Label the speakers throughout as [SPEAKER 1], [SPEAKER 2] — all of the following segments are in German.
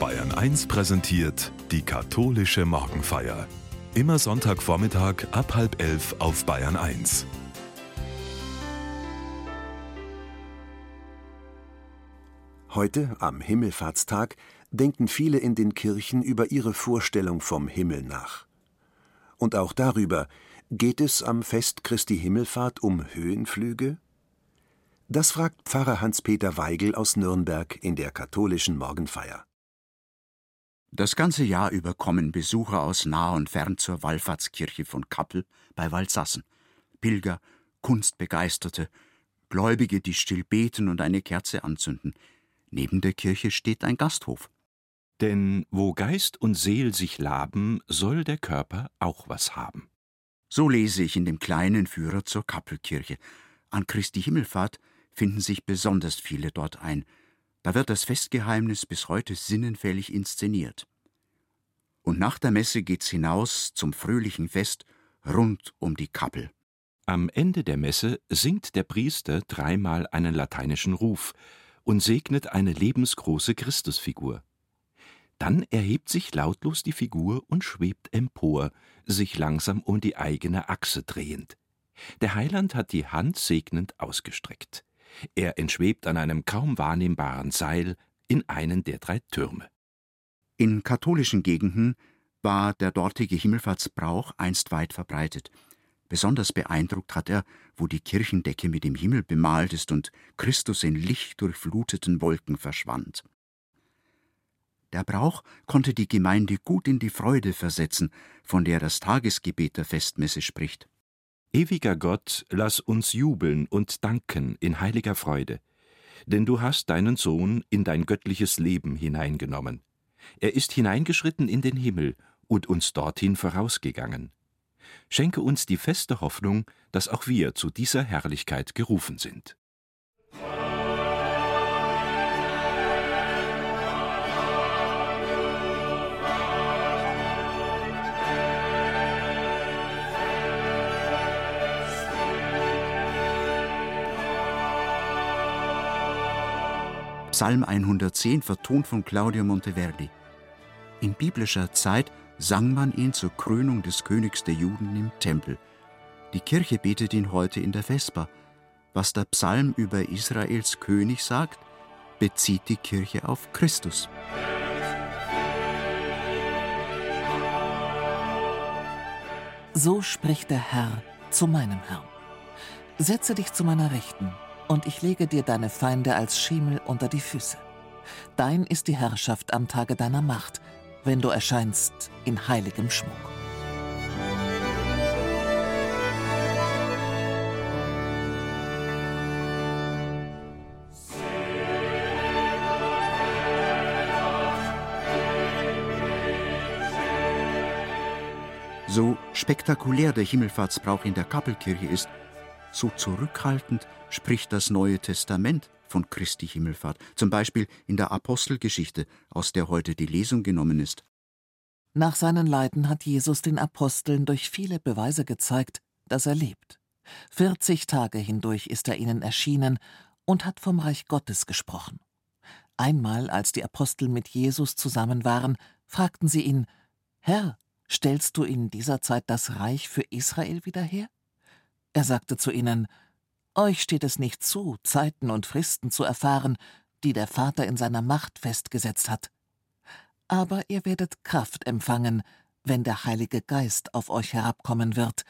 [SPEAKER 1] Bayern 1 präsentiert die katholische Morgenfeier. Immer Sonntagvormittag ab halb elf auf Bayern 1.
[SPEAKER 2] Heute, am Himmelfahrtstag, denken viele in den Kirchen über ihre Vorstellung vom Himmel nach. Und auch darüber, geht es am Fest Christi Himmelfahrt um Höhenflüge? Das fragt Pfarrer Hans-Peter Weigel aus Nürnberg in der katholischen Morgenfeier.
[SPEAKER 3] Das ganze Jahr über kommen Besucher aus nah und fern zur Wallfahrtskirche von Kappel bei Waldsassen. Pilger, Kunstbegeisterte, Gläubige, die still beten und eine Kerze anzünden. Neben der Kirche steht ein Gasthof.
[SPEAKER 4] Denn wo Geist und Seel sich laben, soll der Körper auch was haben.
[SPEAKER 3] So lese ich in dem kleinen Führer zur Kappelkirche. An Christi Himmelfahrt finden sich besonders viele dort ein. Da wird das Festgeheimnis bis heute sinnenfällig inszeniert. Und nach der Messe geht's hinaus zum fröhlichen Fest rund um die Kappel.
[SPEAKER 4] Am Ende der Messe singt der Priester dreimal einen lateinischen Ruf und segnet eine lebensgroße Christusfigur. Dann erhebt sich lautlos die Figur und schwebt empor, sich langsam um die eigene Achse drehend. Der Heiland hat die Hand segnend ausgestreckt. Er entschwebt an einem kaum wahrnehmbaren Seil in einen der drei Türme.
[SPEAKER 3] In katholischen Gegenden war der dortige Himmelfahrtsbrauch einst weit verbreitet. Besonders beeindruckt hat er, wo die Kirchendecke mit dem Himmel bemalt ist und Christus in lichtdurchfluteten Wolken verschwand. Der Brauch konnte die Gemeinde gut in die Freude versetzen, von der das Tagesgebet der Festmesse spricht.
[SPEAKER 4] Ewiger Gott, lass uns jubeln und danken in heiliger Freude, denn du hast deinen Sohn in dein göttliches Leben hineingenommen. Er ist hineingeschritten in den Himmel und uns dorthin vorausgegangen. Schenke uns die feste Hoffnung, dass auch wir zu dieser Herrlichkeit gerufen sind.
[SPEAKER 3] Psalm 110 vertont von Claudio Monteverdi. In biblischer Zeit sang man ihn zur Krönung des Königs der Juden im Tempel. Die Kirche betet ihn heute in der Vesper. Was der Psalm über Israels König sagt, bezieht die Kirche auf Christus.
[SPEAKER 5] So spricht der Herr zu meinem Herrn. Setze dich zu meiner Rechten, und ich lege dir deine Feinde als Schemel unter die Füße. Dein ist die Herrschaft am Tage deiner Macht, wenn du erscheinst in heiligem Schmuck.
[SPEAKER 3] So spektakulär der Himmelfahrtsbrauch in der Kappelkirche ist, so zurückhaltend spricht das Neue Testament von Christi Himmelfahrt, zum Beispiel in der Apostelgeschichte, aus der heute die Lesung genommen ist.
[SPEAKER 5] Nach seinen Leiden hat Jesus den Aposteln durch viele Beweise gezeigt, dass er lebt. 40 Tage hindurch ist er ihnen erschienen und hat vom Reich Gottes gesprochen. Einmal, als die Apostel mit Jesus zusammen waren, fragten sie ihn: Herr, stellst du in dieser Zeit das Reich für Israel wieder her? Er sagte zu ihnen: euch steht es nicht zu, Zeiten und Fristen zu erfahren, die der Vater in seiner Macht festgesetzt hat. Aber ihr werdet Kraft empfangen, wenn der Heilige Geist auf euch herabkommen wird,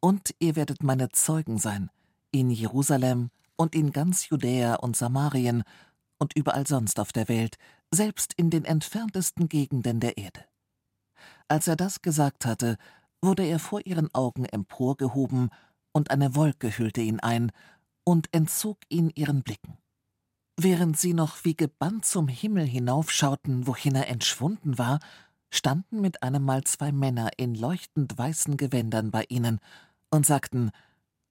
[SPEAKER 5] und ihr werdet meine Zeugen sein, in Jerusalem und in ganz Judäa und Samarien und überall sonst auf der Welt, selbst in den entferntesten Gegenden der Erde. Als er das gesagt hatte, wurde er vor ihren Augen emporgehoben und eine Wolke hüllte ihn ein und entzog ihn ihren Blicken. Während sie noch wie gebannt zum Himmel hinaufschauten, wohin er entschwunden war, standen mit einem Mal zwei Männer in leuchtend weißen Gewändern bei ihnen und sagten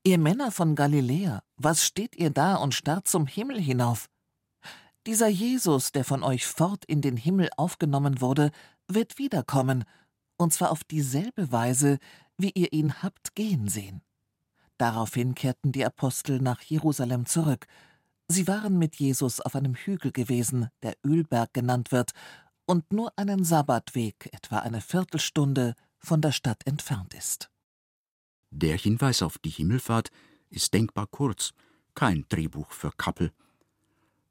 [SPEAKER 5] Ihr Männer von Galiläa, was steht ihr da und starrt zum Himmel hinauf? Dieser Jesus, der von euch fort in den Himmel aufgenommen wurde, wird wiederkommen, und zwar auf dieselbe Weise, wie ihr ihn habt gehen sehen. Daraufhin kehrten die Apostel nach Jerusalem zurück. Sie waren mit Jesus auf einem Hügel gewesen, der Ölberg genannt wird, und nur einen Sabbatweg, etwa eine Viertelstunde, von der Stadt entfernt ist.
[SPEAKER 3] Der Hinweis auf die Himmelfahrt ist denkbar kurz, kein Drehbuch für Kappel.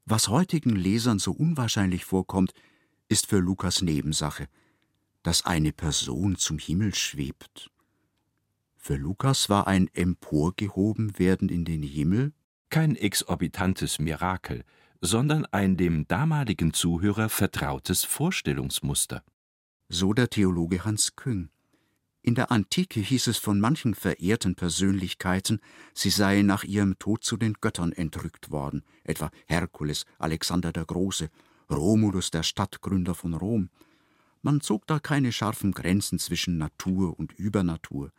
[SPEAKER 3] Was heutigen Lesern so unwahrscheinlich vorkommt, ist für Lukas Nebensache, dass eine Person zum Himmel schwebt. Für Lukas war ein Emporgehobenwerden in den Himmel
[SPEAKER 4] kein exorbitantes Mirakel, sondern ein dem damaligen Zuhörer vertrautes Vorstellungsmuster.
[SPEAKER 3] So der Theologe Hans Küng. In der Antike hieß es von manchen verehrten Persönlichkeiten, sie seien nach ihrem Tod zu den Göttern entrückt worden, etwa Herkules, Alexander der Große, Romulus, der Stadtgründer von Rom. Man zog da keine scharfen Grenzen zwischen Natur und Übernatur.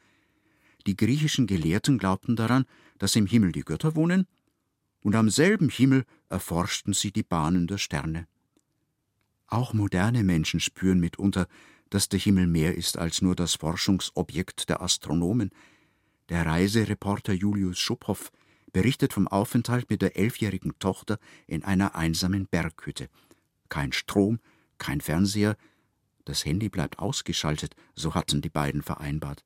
[SPEAKER 3] Die griechischen Gelehrten glaubten daran, dass im Himmel die Götter wohnen, und am selben Himmel erforschten sie die Bahnen der Sterne. Auch moderne Menschen spüren mitunter, dass der Himmel mehr ist als nur das Forschungsobjekt der Astronomen. Der Reisereporter Julius Schuphoff berichtet vom Aufenthalt mit der elfjährigen Tochter in einer einsamen Berghütte. Kein Strom, kein Fernseher, das Handy bleibt ausgeschaltet, so hatten die beiden vereinbart.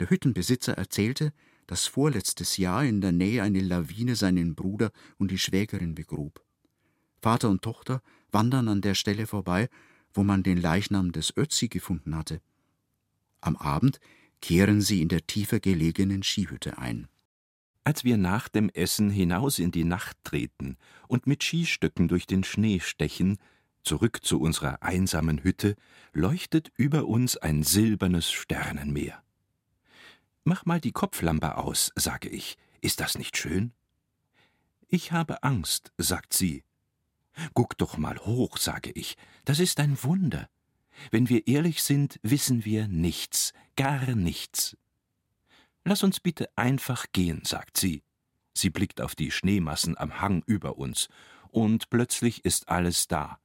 [SPEAKER 3] Der Hüttenbesitzer erzählte, dass vorletztes Jahr in der Nähe eine Lawine seinen Bruder und die Schwägerin begrub. Vater und Tochter wandern an der Stelle vorbei wo man den Leichnam des Ötzi gefunden hatte. Am Abend kehren sie in der tiefer gelegenen Skihütte ein.
[SPEAKER 4] Als wir nach dem Essen hinaus in die Nacht treten und mit Skistöcken durch den Schnee stechen, zurück zu unserer einsamen Hütte, leuchtet über uns ein silbernes Sternenmeer. Mach mal die Kopflampe aus, sage ich. Ist das nicht schön? Ich habe Angst, sagt sie Guck doch mal hoch, sage ich, das ist ein Wunder. Wenn wir ehrlich sind, wissen wir nichts, gar nichts. Lass uns bitte einfach gehen, sagt sie. Sie blickt auf die Schneemassen am Hang über uns, und plötzlich ist alles da.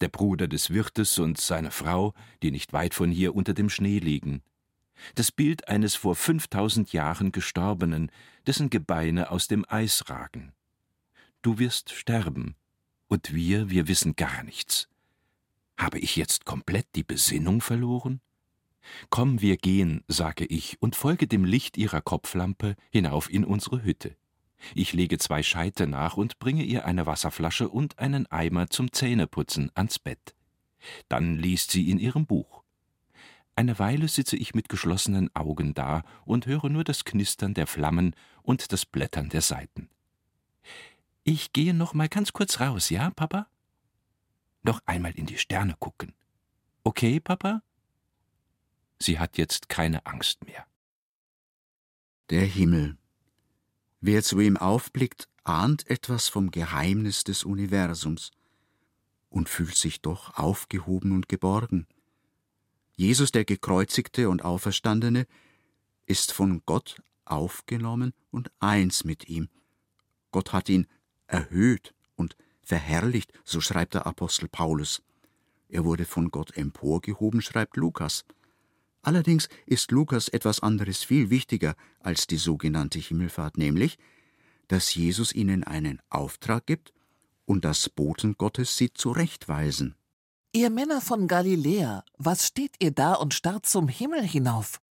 [SPEAKER 4] Der Bruder des Wirtes und seine Frau, die nicht weit von hier unter dem Schnee liegen. Das Bild eines vor fünftausend Jahren Gestorbenen, dessen Gebeine aus dem Eis ragen. Du wirst sterben, und wir, wir wissen gar nichts. Habe ich jetzt komplett die Besinnung verloren? Komm, wir gehen, sage ich und folge dem Licht ihrer Kopflampe hinauf in unsere Hütte. Ich lege zwei Scheite nach und bringe ihr eine Wasserflasche und einen Eimer zum Zähneputzen ans Bett. Dann liest sie in ihrem Buch. Eine Weile sitze ich mit geschlossenen Augen da und höre nur das Knistern der Flammen und das Blättern der Seiten. Ich gehe noch mal ganz kurz raus, ja, Papa? Noch einmal in die Sterne gucken. Okay, Papa? Sie hat jetzt keine Angst mehr.
[SPEAKER 3] Der Himmel. Wer zu ihm aufblickt, ahnt etwas vom Geheimnis des Universums und fühlt sich doch aufgehoben und geborgen. Jesus, der gekreuzigte und auferstandene, ist von Gott aufgenommen und eins mit ihm. Gott hat ihn erhöht und verherrlicht, so schreibt der Apostel Paulus. Er wurde von Gott emporgehoben, schreibt Lukas. Allerdings ist Lukas etwas anderes viel wichtiger als die sogenannte Himmelfahrt, nämlich, dass Jesus ihnen einen Auftrag gibt und dass Boten Gottes sie zurechtweisen.
[SPEAKER 5] Ihr Männer von Galiläa, was steht ihr da und starrt zum Himmel hinauf?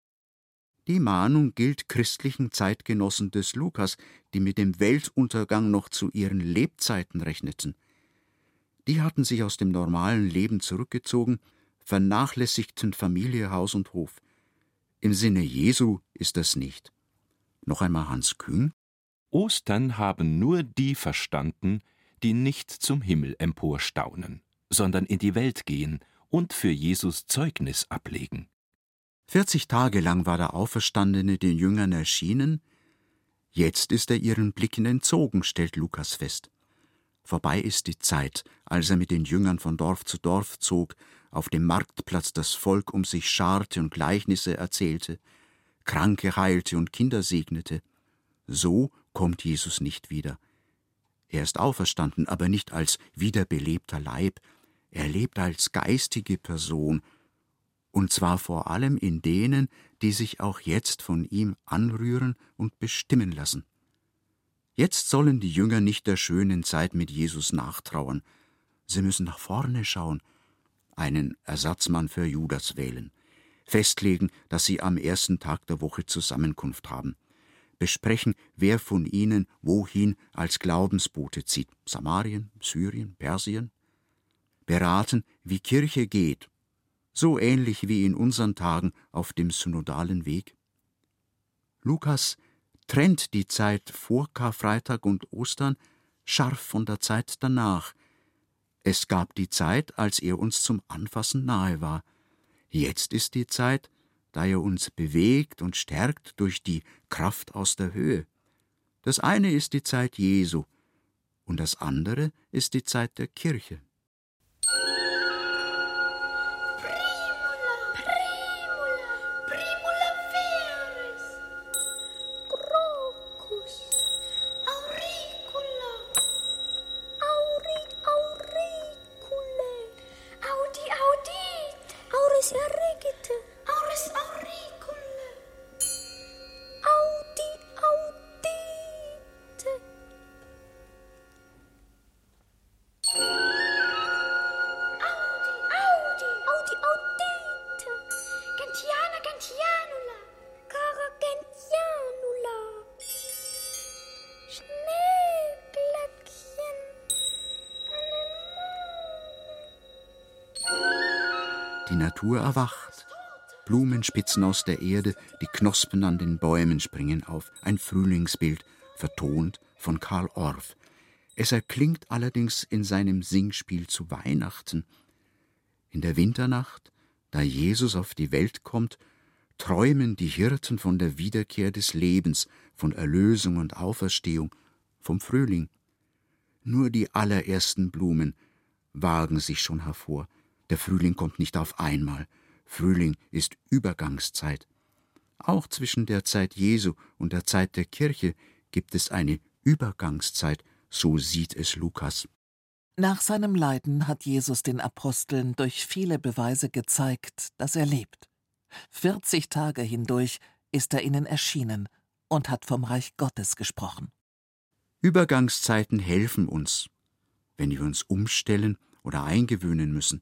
[SPEAKER 3] Die Mahnung gilt christlichen Zeitgenossen des Lukas, die mit dem Weltuntergang noch zu ihren Lebzeiten rechneten. Die hatten sich aus dem normalen Leben zurückgezogen, vernachlässigten Familie, Haus und Hof. Im Sinne Jesu ist das nicht. Noch einmal Hans Kühn.
[SPEAKER 4] Ostern haben nur die verstanden, die nicht zum Himmel emporstaunen, sondern in die Welt gehen und für Jesus Zeugnis ablegen.
[SPEAKER 3] Vierzig Tage lang war der Auferstandene den Jüngern erschienen, jetzt ist er ihren Blicken entzogen, stellt Lukas fest. Vorbei ist die Zeit, als er mit den Jüngern von Dorf zu Dorf zog, auf dem Marktplatz das Volk um sich scharte und Gleichnisse erzählte, Kranke heilte und Kinder segnete. So kommt Jesus nicht wieder. Er ist auferstanden, aber nicht als wiederbelebter Leib, er lebt als geistige Person, und zwar vor allem in denen, die sich auch jetzt von ihm anrühren und bestimmen lassen. Jetzt sollen die Jünger nicht der schönen Zeit mit Jesus nachtrauern, sie müssen nach vorne schauen einen Ersatzmann für Judas wählen, festlegen, dass sie am ersten Tag der Woche Zusammenkunft haben, besprechen, wer von ihnen wohin als Glaubensbote zieht, Samarien, Syrien, Persien, beraten, wie Kirche geht, so ähnlich wie in unseren Tagen auf dem synodalen Weg. Lukas trennt die Zeit vor Karfreitag und Ostern scharf von der Zeit danach. Es gab die Zeit, als er uns zum Anfassen nahe war. Jetzt ist die Zeit, da er uns bewegt und stärkt durch die Kraft aus der Höhe. Das eine ist die Zeit Jesu, und das andere ist die Zeit der Kirche. Die Natur erwacht. Blumen spitzen aus der Erde, die Knospen an den Bäumen springen auf. Ein Frühlingsbild, vertont von Karl Orff. Es erklingt allerdings in seinem Singspiel zu Weihnachten. In der Winternacht, da Jesus auf die Welt kommt, träumen die Hirten von der Wiederkehr des Lebens, von Erlösung und Auferstehung, vom Frühling. Nur die allerersten Blumen wagen sich schon hervor. Der Frühling kommt nicht auf einmal. Frühling ist Übergangszeit. Auch zwischen der Zeit Jesu und der Zeit der Kirche gibt es eine Übergangszeit, so sieht es Lukas.
[SPEAKER 5] Nach seinem Leiden hat Jesus den Aposteln durch viele Beweise gezeigt, dass er lebt. 40 Tage hindurch ist er ihnen erschienen und hat vom Reich Gottes gesprochen.
[SPEAKER 3] Übergangszeiten helfen uns, wenn wir uns umstellen oder eingewöhnen müssen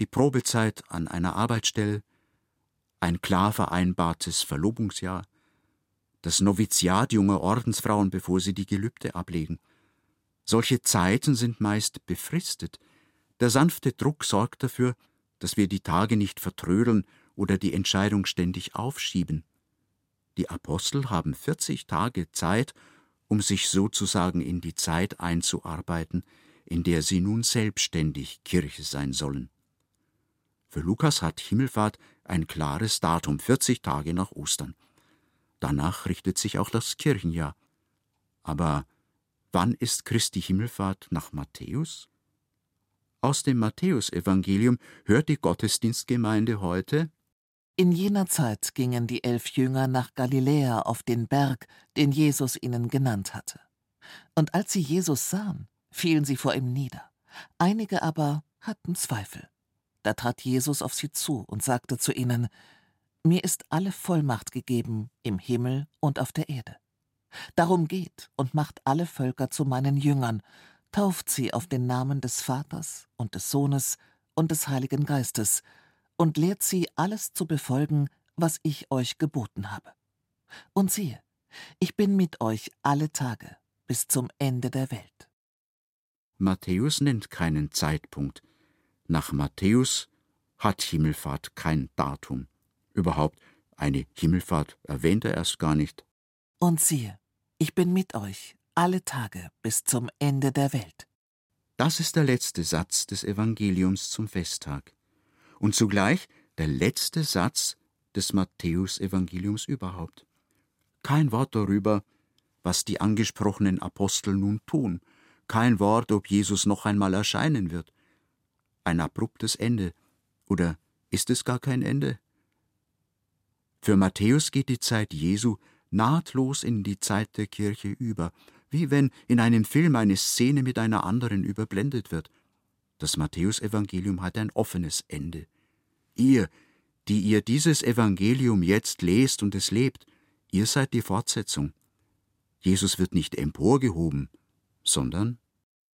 [SPEAKER 3] die Probezeit an einer Arbeitsstelle, ein klar vereinbartes Verlobungsjahr, das Noviziat junger Ordensfrauen, bevor sie die Gelübde ablegen. Solche Zeiten sind meist befristet. Der sanfte Druck sorgt dafür, dass wir die Tage nicht vertrödeln oder die Entscheidung ständig aufschieben. Die Apostel haben 40 Tage Zeit, um sich sozusagen in die Zeit einzuarbeiten, in der sie nun selbstständig Kirche sein sollen. Für Lukas hat Himmelfahrt ein klares Datum, 40 Tage nach Ostern. Danach richtet sich auch das Kirchenjahr. Aber wann ist Christi Himmelfahrt nach Matthäus? Aus dem Matthäusevangelium hört die Gottesdienstgemeinde heute
[SPEAKER 5] In jener Zeit gingen die elf Jünger nach Galiläa auf den Berg, den Jesus ihnen genannt hatte. Und als sie Jesus sahen, fielen sie vor ihm nieder. Einige aber hatten Zweifel. Da trat Jesus auf sie zu und sagte zu ihnen, Mir ist alle Vollmacht gegeben im Himmel und auf der Erde. Darum geht und macht alle Völker zu meinen Jüngern, tauft sie auf den Namen des Vaters und des Sohnes und des Heiligen Geistes und lehrt sie alles zu befolgen, was ich euch geboten habe. Und siehe, ich bin mit euch alle Tage bis zum Ende der Welt.
[SPEAKER 3] Matthäus nennt keinen Zeitpunkt, nach Matthäus hat Himmelfahrt kein Datum. Überhaupt eine Himmelfahrt erwähnt er erst gar nicht.
[SPEAKER 5] Und siehe, ich bin mit euch alle Tage bis zum Ende der Welt.
[SPEAKER 3] Das ist der letzte Satz des Evangeliums zum Festtag und zugleich der letzte Satz des Matthäusevangeliums überhaupt. Kein Wort darüber, was die angesprochenen Apostel nun tun, kein Wort, ob Jesus noch einmal erscheinen wird, ein abruptes Ende. Oder ist es gar kein Ende? Für Matthäus geht die Zeit Jesu nahtlos in die Zeit der Kirche über, wie wenn in einem Film eine Szene mit einer anderen überblendet wird. Das Matthäusevangelium hat ein offenes Ende. Ihr, die ihr dieses Evangelium jetzt lest und es lebt, ihr seid die Fortsetzung. Jesus wird nicht emporgehoben, sondern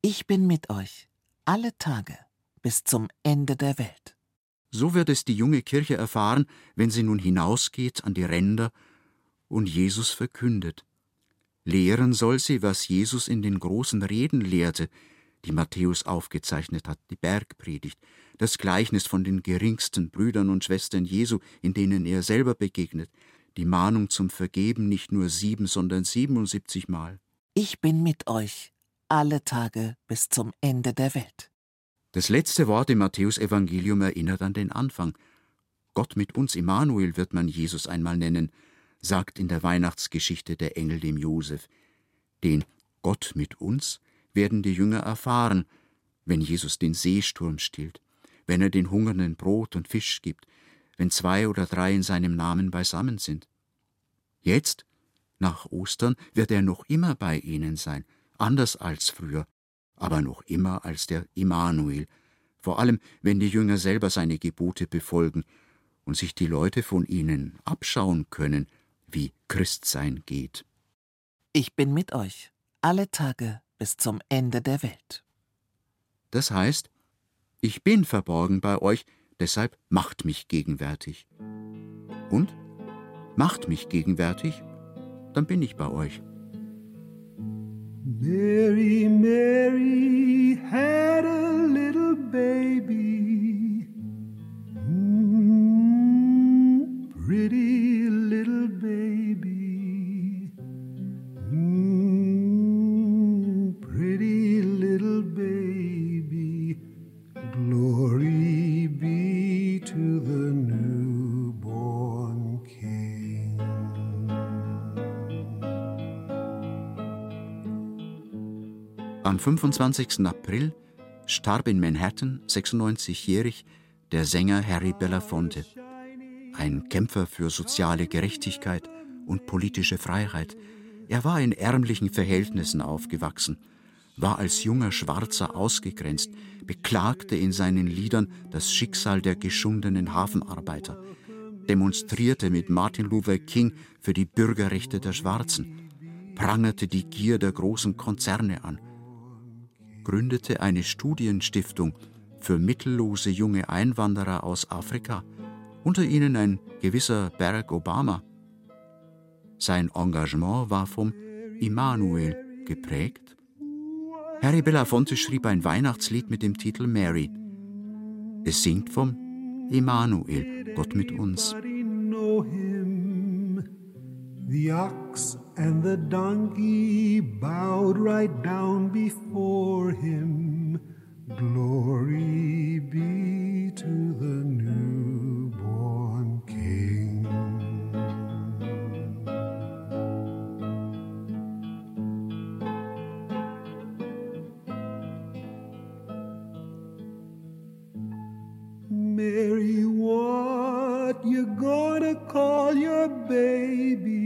[SPEAKER 5] Ich bin mit euch alle Tage bis zum Ende der Welt.
[SPEAKER 3] So wird es die junge Kirche erfahren, wenn sie nun hinausgeht an die Ränder und Jesus verkündet. Lehren soll sie, was Jesus in den großen Reden lehrte, die Matthäus aufgezeichnet hat, die Bergpredigt, das Gleichnis von den geringsten Brüdern und Schwestern Jesu, in denen er selber begegnet, die Mahnung zum Vergeben nicht nur sieben, sondern siebenundsiebzig Mal.
[SPEAKER 5] Ich bin mit euch alle Tage bis zum Ende der Welt.
[SPEAKER 3] Das letzte Wort im Matthäusevangelium erinnert an den Anfang. Gott mit uns, Immanuel, wird man Jesus einmal nennen, sagt in der Weihnachtsgeschichte der Engel dem Josef. Den Gott mit uns werden die Jünger erfahren, wenn Jesus den Seesturm stillt, wenn er den Hungernden Brot und Fisch gibt, wenn zwei oder drei in seinem Namen beisammen sind. Jetzt, nach Ostern, wird er noch immer bei ihnen sein, anders als früher, aber noch immer als der Immanuel, vor allem wenn die Jünger selber seine Gebote befolgen und sich die Leute von ihnen abschauen können, wie Christsein geht.
[SPEAKER 5] Ich bin mit euch alle Tage bis zum Ende der Welt.
[SPEAKER 3] Das heißt, ich bin verborgen bei euch, deshalb macht mich gegenwärtig. Und? Macht mich gegenwärtig, dann bin ich bei euch.
[SPEAKER 6] Mary, Mary had a little baby. Mm, pretty little baby.
[SPEAKER 3] Am 25. April starb in Manhattan, 96-jährig, der Sänger Harry Belafonte, ein Kämpfer für soziale Gerechtigkeit und politische Freiheit. Er war in ärmlichen Verhältnissen aufgewachsen, war als junger Schwarzer ausgegrenzt, beklagte in seinen Liedern das Schicksal der geschundenen Hafenarbeiter, demonstrierte mit Martin Luther King für die Bürgerrechte der Schwarzen, prangerte die Gier der großen Konzerne an, gründete eine Studienstiftung für mittellose junge Einwanderer aus Afrika, unter ihnen ein gewisser Barack Obama. Sein Engagement war vom Immanuel geprägt. Harry Belafonte schrieb ein Weihnachtslied mit dem Titel Mary. Es singt vom Immanuel, Gott mit uns.
[SPEAKER 6] The ox and the donkey bowed right down before him. Glory be to the newborn King. Mary, what you gonna call your baby?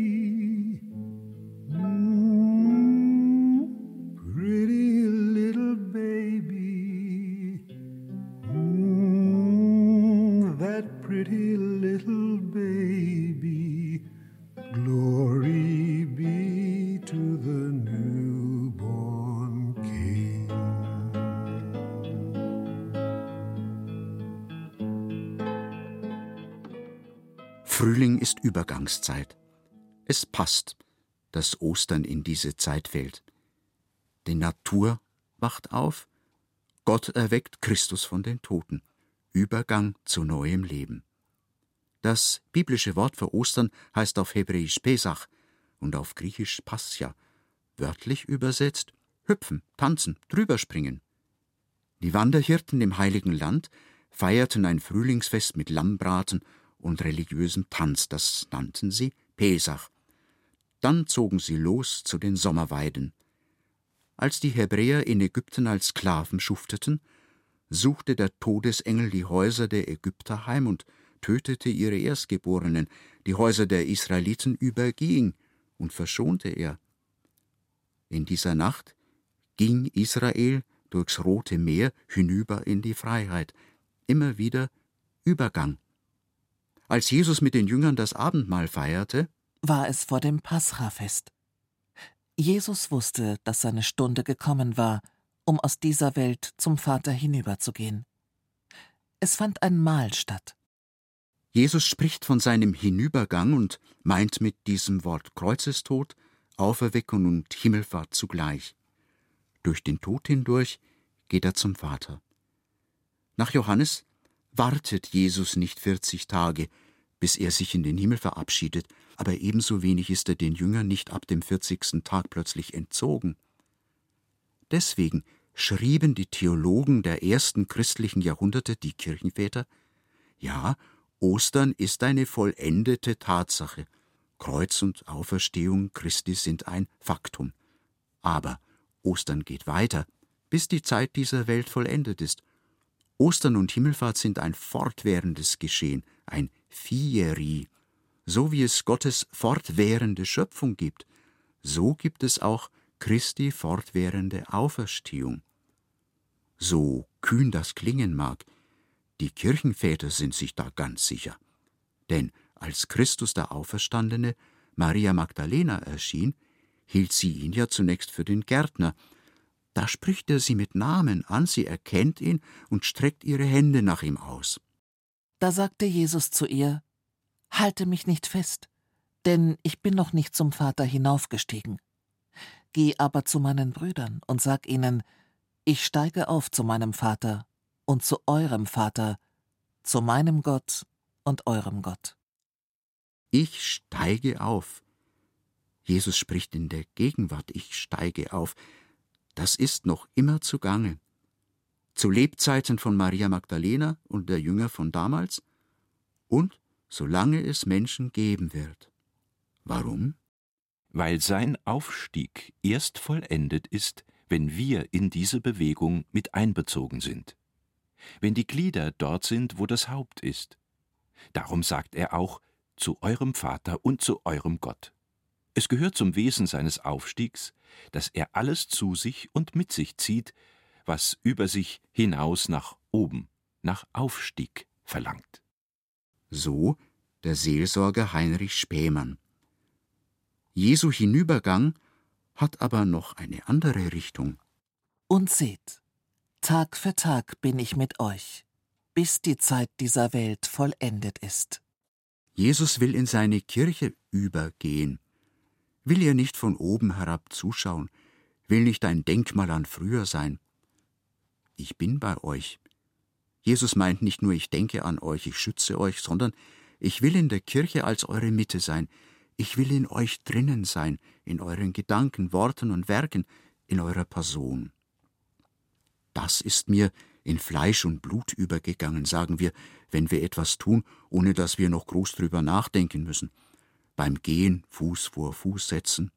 [SPEAKER 3] Es passt, dass Ostern in diese Zeit fällt. Die Natur wacht auf, Gott erweckt Christus von den Toten. Übergang zu neuem Leben. Das biblische Wort für Ostern heißt auf Hebräisch Pesach und auf Griechisch Pascha, wörtlich übersetzt hüpfen, tanzen, drüberspringen. Die Wanderhirten im Heiligen Land feierten ein Frühlingsfest mit Lammbraten und religiösem Tanz, das nannten sie Pesach. Dann zogen sie los zu den Sommerweiden. Als die Hebräer in Ägypten als Sklaven schufteten, suchte der Todesengel die Häuser der Ägypter heim und tötete ihre Erstgeborenen, die Häuser der Israeliten überging und verschonte er. In dieser Nacht ging Israel durchs Rote Meer hinüber in die Freiheit, immer wieder Übergang. Als Jesus mit den Jüngern das Abendmahl feierte,
[SPEAKER 5] war es vor dem Pascha-Fest. Jesus wusste, dass seine Stunde gekommen war, um aus dieser Welt zum Vater hinüberzugehen. Es fand ein Mahl statt.
[SPEAKER 3] Jesus spricht von seinem Hinübergang und meint mit diesem Wort Kreuzestod, Auferweckung und Himmelfahrt zugleich. Durch den Tod hindurch geht er zum Vater. Nach Johannes wartet Jesus nicht 40 Tage, bis er sich in den Himmel verabschiedet, aber ebenso wenig ist er den Jüngern nicht ab dem 40. Tag plötzlich entzogen. Deswegen schrieben die Theologen der ersten christlichen Jahrhunderte, die Kirchenväter, ja, Ostern ist eine vollendete Tatsache. Kreuz und Auferstehung Christi sind ein Faktum. Aber Ostern geht weiter, bis die Zeit dieser Welt vollendet ist. Ostern und Himmelfahrt sind ein fortwährendes Geschehen, ein Fieri. So wie es Gottes fortwährende Schöpfung gibt, so gibt es auch Christi fortwährende Auferstehung. So kühn das klingen mag, die Kirchenväter sind sich da ganz sicher. Denn als Christus der Auferstandene Maria Magdalena erschien, hielt sie ihn ja zunächst für den Gärtner. Da spricht er sie mit Namen an, sie erkennt ihn und streckt ihre Hände nach ihm aus.
[SPEAKER 5] Da sagte Jesus zu ihr: Halte mich nicht fest, denn ich bin noch nicht zum Vater hinaufgestiegen. Geh aber zu meinen Brüdern und sag ihnen: Ich steige auf zu meinem Vater und zu eurem Vater, zu meinem Gott und eurem Gott.
[SPEAKER 3] Ich steige auf. Jesus spricht in der Gegenwart, ich steige auf. Das ist noch immer zugange. Zu Lebzeiten von Maria Magdalena und der Jünger von damals und solange es Menschen geben wird. Warum?
[SPEAKER 4] Weil sein Aufstieg erst vollendet ist, wenn wir in diese Bewegung mit einbezogen sind wenn die Glieder dort sind, wo das Haupt ist. Darum sagt er auch zu eurem Vater und zu eurem Gott. Es gehört zum Wesen seines Aufstiegs, dass er alles zu sich und mit sich zieht, was über sich hinaus nach oben, nach Aufstieg verlangt.
[SPEAKER 3] So der Seelsorger Heinrich Spähmann. Jesu Hinübergang hat aber noch eine andere Richtung.
[SPEAKER 5] Und seht, Tag für Tag bin ich mit euch, bis die Zeit dieser Welt vollendet ist.
[SPEAKER 3] Jesus will in seine Kirche übergehen, will ihr nicht von oben herab zuschauen, will nicht ein Denkmal an früher sein. Ich bin bei euch. Jesus meint nicht nur, ich denke an euch, ich schütze euch, sondern ich will in der Kirche als eure Mitte sein, ich will in euch drinnen sein, in euren Gedanken, Worten und Werken, in eurer Person. Das ist mir in Fleisch und Blut übergegangen, sagen wir, wenn wir etwas tun, ohne dass wir noch groß drüber nachdenken müssen. Beim Gehen Fuß vor Fuß setzen,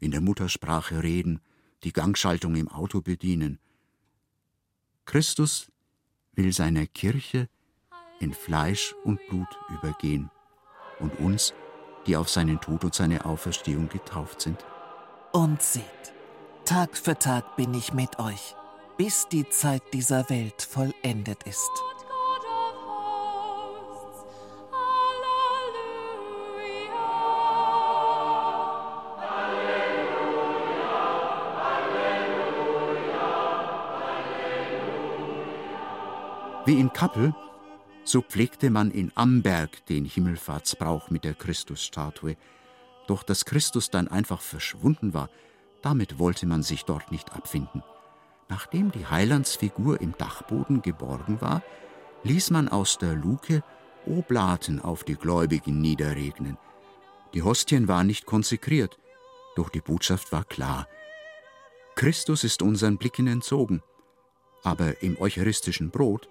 [SPEAKER 3] in der Muttersprache reden, die Gangschaltung im Auto bedienen. Christus will seiner Kirche in Fleisch und Blut übergehen und uns, die auf seinen Tod und seine Auferstehung getauft sind.
[SPEAKER 5] Und seht, Tag für Tag bin ich mit euch bis die Zeit dieser Welt vollendet ist.
[SPEAKER 3] Wie in Kappel, so pflegte man in Amberg den Himmelfahrtsbrauch mit der Christusstatue. Doch dass Christus dann einfach verschwunden war, damit wollte man sich dort nicht abfinden. Nachdem die Heilandsfigur im Dachboden geborgen war, ließ man aus der Luke Oblaten auf die Gläubigen niederregnen. Die Hostien waren nicht konsekriert, doch die Botschaft war klar. Christus ist unseren Blicken entzogen, aber im eucharistischen Brot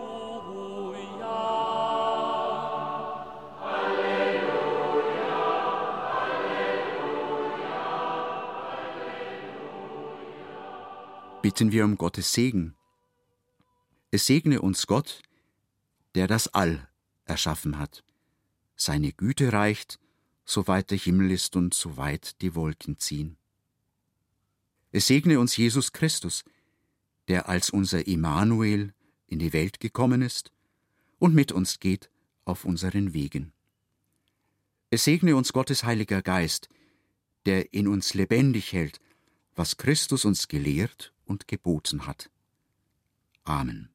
[SPEAKER 3] bitten wir um Gottes Segen. Es segne uns Gott, der das All erschaffen hat. Seine Güte reicht, soweit der Himmel ist und soweit die Wolken ziehen. Es segne uns Jesus Christus, der als unser Immanuel in die Welt gekommen ist und mit uns geht auf unseren Wegen. Es segne uns Gottes Heiliger Geist, der in uns lebendig hält, was Christus uns gelehrt und geboten hat. Amen.